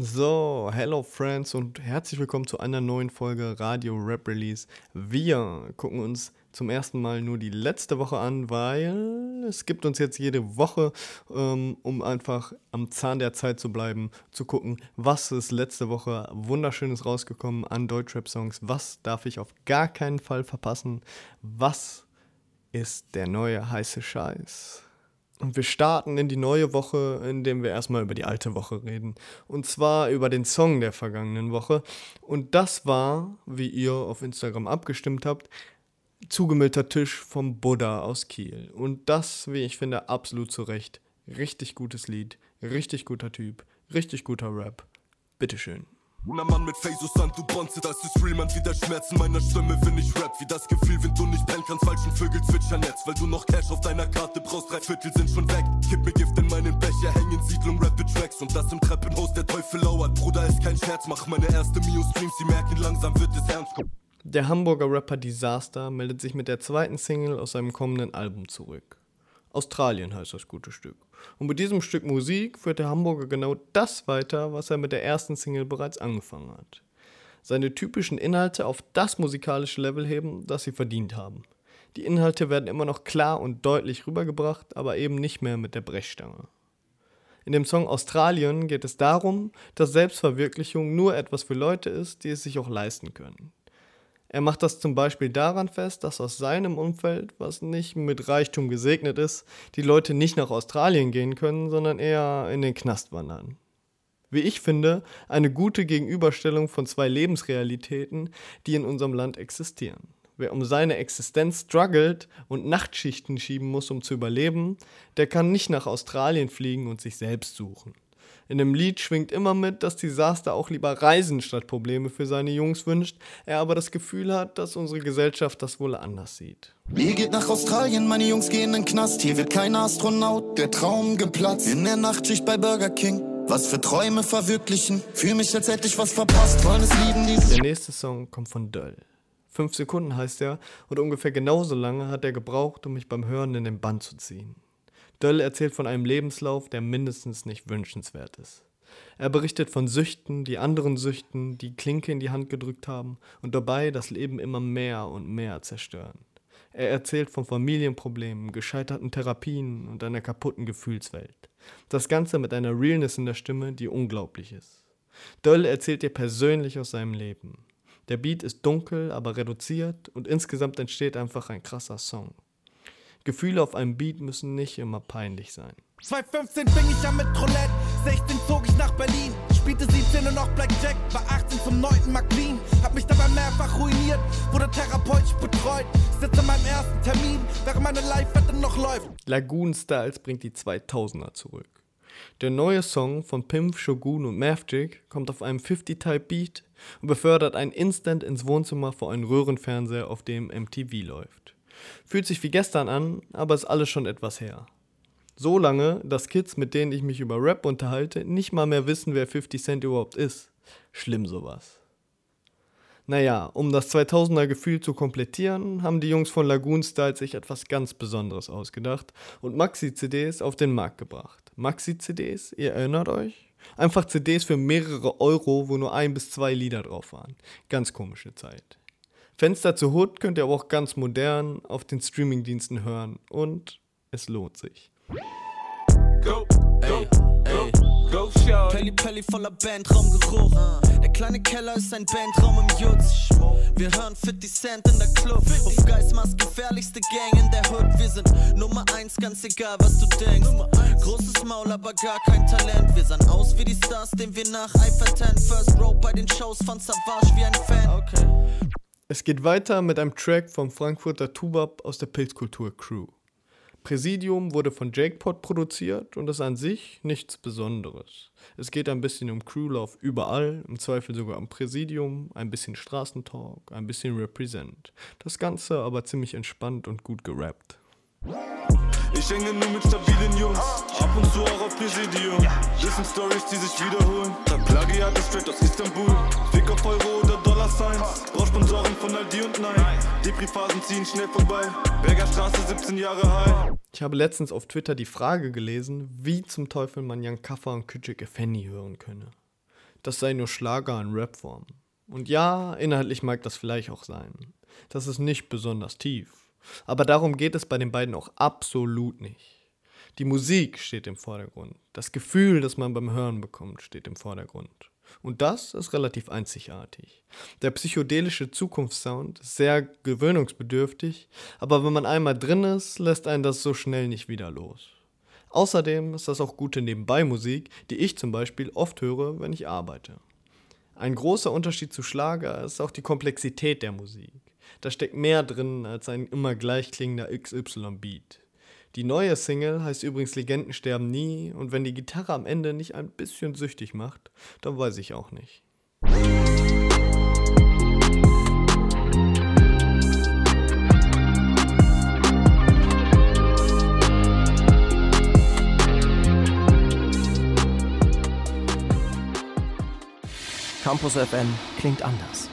So, hello Friends und herzlich willkommen zu einer neuen Folge Radio Rap Release. Wir gucken uns zum ersten Mal nur die letzte Woche an, weil es gibt uns jetzt jede Woche, ähm, um einfach am Zahn der Zeit zu bleiben, zu gucken, was ist letzte Woche wunderschönes rausgekommen an Deutschrap-Songs, was darf ich auf gar keinen Fall verpassen, was ist der neue heiße Scheiß. Und wir starten in die neue Woche, indem wir erstmal über die alte Woche reden. Und zwar über den Song der vergangenen Woche. Und das war, wie ihr auf Instagram abgestimmt habt, Zugemüllter Tisch vom Buddha aus Kiel. Und das, wie ich finde, absolut zu Recht. Richtig gutes Lied, richtig guter Typ, richtig guter Rap. Bitteschön. Un Mann mit Face Sand, du bonze, das ist real, man, wie der Schmerz in meiner Stimme, wenn ich rap, wie das Gefühl, wenn du nicht pennen kannst, falschen Vögel zwitschern jetzt, weil du noch Cash auf deiner Karte brauchst, drei Viertel sind schon weg, gib mir Gift in meinen Becher, hängen Siedlung, rappe Tracks und das im Treppenhaus, der Teufel lauert, Bruder, ist kein Scherz, mach meine erste Mio-Streams, sie merken, langsam wird es ernst. Der Hamburger Rapper Disaster meldet sich mit der zweiten Single aus seinem kommenden Album zurück. Australien heißt das gute Stück. Und mit diesem Stück Musik führt der Hamburger genau das weiter, was er mit der ersten Single bereits angefangen hat. Seine typischen Inhalte auf das musikalische Level heben, das sie verdient haben. Die Inhalte werden immer noch klar und deutlich rübergebracht, aber eben nicht mehr mit der Brechstange. In dem Song Australien geht es darum, dass Selbstverwirklichung nur etwas für Leute ist, die es sich auch leisten können. Er macht das zum Beispiel daran fest, dass aus seinem Umfeld, was nicht mit Reichtum gesegnet ist, die Leute nicht nach Australien gehen können, sondern eher in den Knast wandern. Wie ich finde, eine gute Gegenüberstellung von zwei Lebensrealitäten, die in unserem Land existieren. Wer um seine Existenz struggelt und Nachtschichten schieben muss, um zu überleben, der kann nicht nach Australien fliegen und sich selbst suchen. In dem Lied schwingt immer mit, dass Disaster auch lieber Reisen statt Probleme für seine Jungs wünscht, er aber das Gefühl hat, dass unsere Gesellschaft das wohl anders sieht. Ihr geht nach Australien, meine Jungs gehen in den Knast. Hier wird kein Astronaut, der Traum geplatzt. In der Nachtschicht bei Burger King. Was für Träume verwirklichen. Fühl mich, als hätte ich was verpasst. Wollen es lieben, dieses. Der nächste Song kommt von Döll. Fünf Sekunden heißt er und ungefähr genauso lange hat er gebraucht, um mich beim Hören in den Bann zu ziehen. Döll erzählt von einem Lebenslauf, der mindestens nicht wünschenswert ist. Er berichtet von Süchten, die anderen Süchten, die Klinke in die Hand gedrückt haben und dabei das Leben immer mehr und mehr zerstören. Er erzählt von Familienproblemen, gescheiterten Therapien und einer kaputten Gefühlswelt. Das Ganze mit einer Realness in der Stimme, die unglaublich ist. Döll erzählt dir persönlich aus seinem Leben. Der Beat ist dunkel, aber reduziert und insgesamt entsteht einfach ein krasser Song. Gefühle auf einem Beat müssen nicht immer peinlich sein. 2015 fing ich an mit Roulette, 16 zog ich nach Berlin, spielte 17 und noch Blackjack, war 18 zum 9. McLean, hab mich dabei mehrfach ruiniert, wurde therapeutisch betreut, sitze an meinem ersten Termin, während meine Live-Wette noch läuft. Lagoon Styles bringt die 2000er zurück. Der neue Song von Pimp, Shogun und Mavjik kommt auf einem 50-Type-Beat und befördert einen Instant ins Wohnzimmer vor einem Röhrenfernseher, auf dem MTV läuft. Fühlt sich wie gestern an, aber ist alles schon etwas her. So lange, dass Kids, mit denen ich mich über Rap unterhalte, nicht mal mehr wissen, wer 50 Cent überhaupt ist. Schlimm sowas. Naja, um das 2000er Gefühl zu komplettieren, haben die Jungs von Lagoon Style sich etwas ganz Besonderes ausgedacht und Maxi-CDs auf den Markt gebracht. Maxi-CDs, ihr erinnert euch? Einfach CDs für mehrere Euro, wo nur ein bis zwei Lieder drauf waren. Ganz komische Zeit. Fenster zur Hood könnt ihr aber auch ganz modern auf den Streamingdiensten hören und es lohnt sich. Go, go, go, go, show. Pelli Pelli voller Bandraumgeruch. Der kleine Keller ist ein Bandraum im Jutz. Wir hören 50 Cent in der Club. Auf Geistmaß gefährlichste Gang in der Hood. Wir sind Nummer 1, ganz egal was du denkst. Großes Maul, aber gar kein Talent. Wir sahen aus wie die Stars, denen wir nach Eiferten. First Row bei den Shows von Savage wie ein Fan. Okay. Es geht weiter mit einem Track vom Frankfurter Tubab aus der Pilzkultur Crew. Präsidium wurde von Jakepot produziert und ist an sich nichts Besonderes. Es geht ein bisschen um Crewlauf überall, im Zweifel sogar am Präsidium, ein bisschen Straßentalk, ein bisschen Represent. Das Ganze aber ziemlich entspannt und gut gerappt. Ich hänge nur mit stabilen Jungs, ab und zu auch auf Präsidium. Das Stories, die sich wiederholen. Der Plagiat ist straight aus Istanbul. Fick auf Euro oder Dollar Signs. Brauch Sponsoren von Aldi und Nein. Depri-Phasen ziehen schnell vorbei. Berger Straße, 17 Jahre high. Ich habe letztens auf Twitter die Frage gelesen, wie zum Teufel man Jan Kaffer und Küçük Efendi hören könne. das sei nur Schlager in Rapform. Und ja, inhaltlich mag das vielleicht auch sein. Das ist nicht besonders tief. Aber darum geht es bei den beiden auch absolut nicht. Die Musik steht im Vordergrund. Das Gefühl, das man beim Hören bekommt, steht im Vordergrund. Und das ist relativ einzigartig. Der psychedelische Zukunftssound ist sehr gewöhnungsbedürftig, aber wenn man einmal drin ist, lässt einen das so schnell nicht wieder los. Außerdem ist das auch gute Nebenbei-Musik, die ich zum Beispiel oft höre, wenn ich arbeite. Ein großer Unterschied zu Schlager ist auch die Komplexität der Musik. Da steckt mehr drin als ein immer gleich klingender XY-Beat. Die neue Single heißt übrigens Legenden sterben nie und wenn die Gitarre am Ende nicht ein bisschen süchtig macht, dann weiß ich auch nicht. Campus FM klingt anders.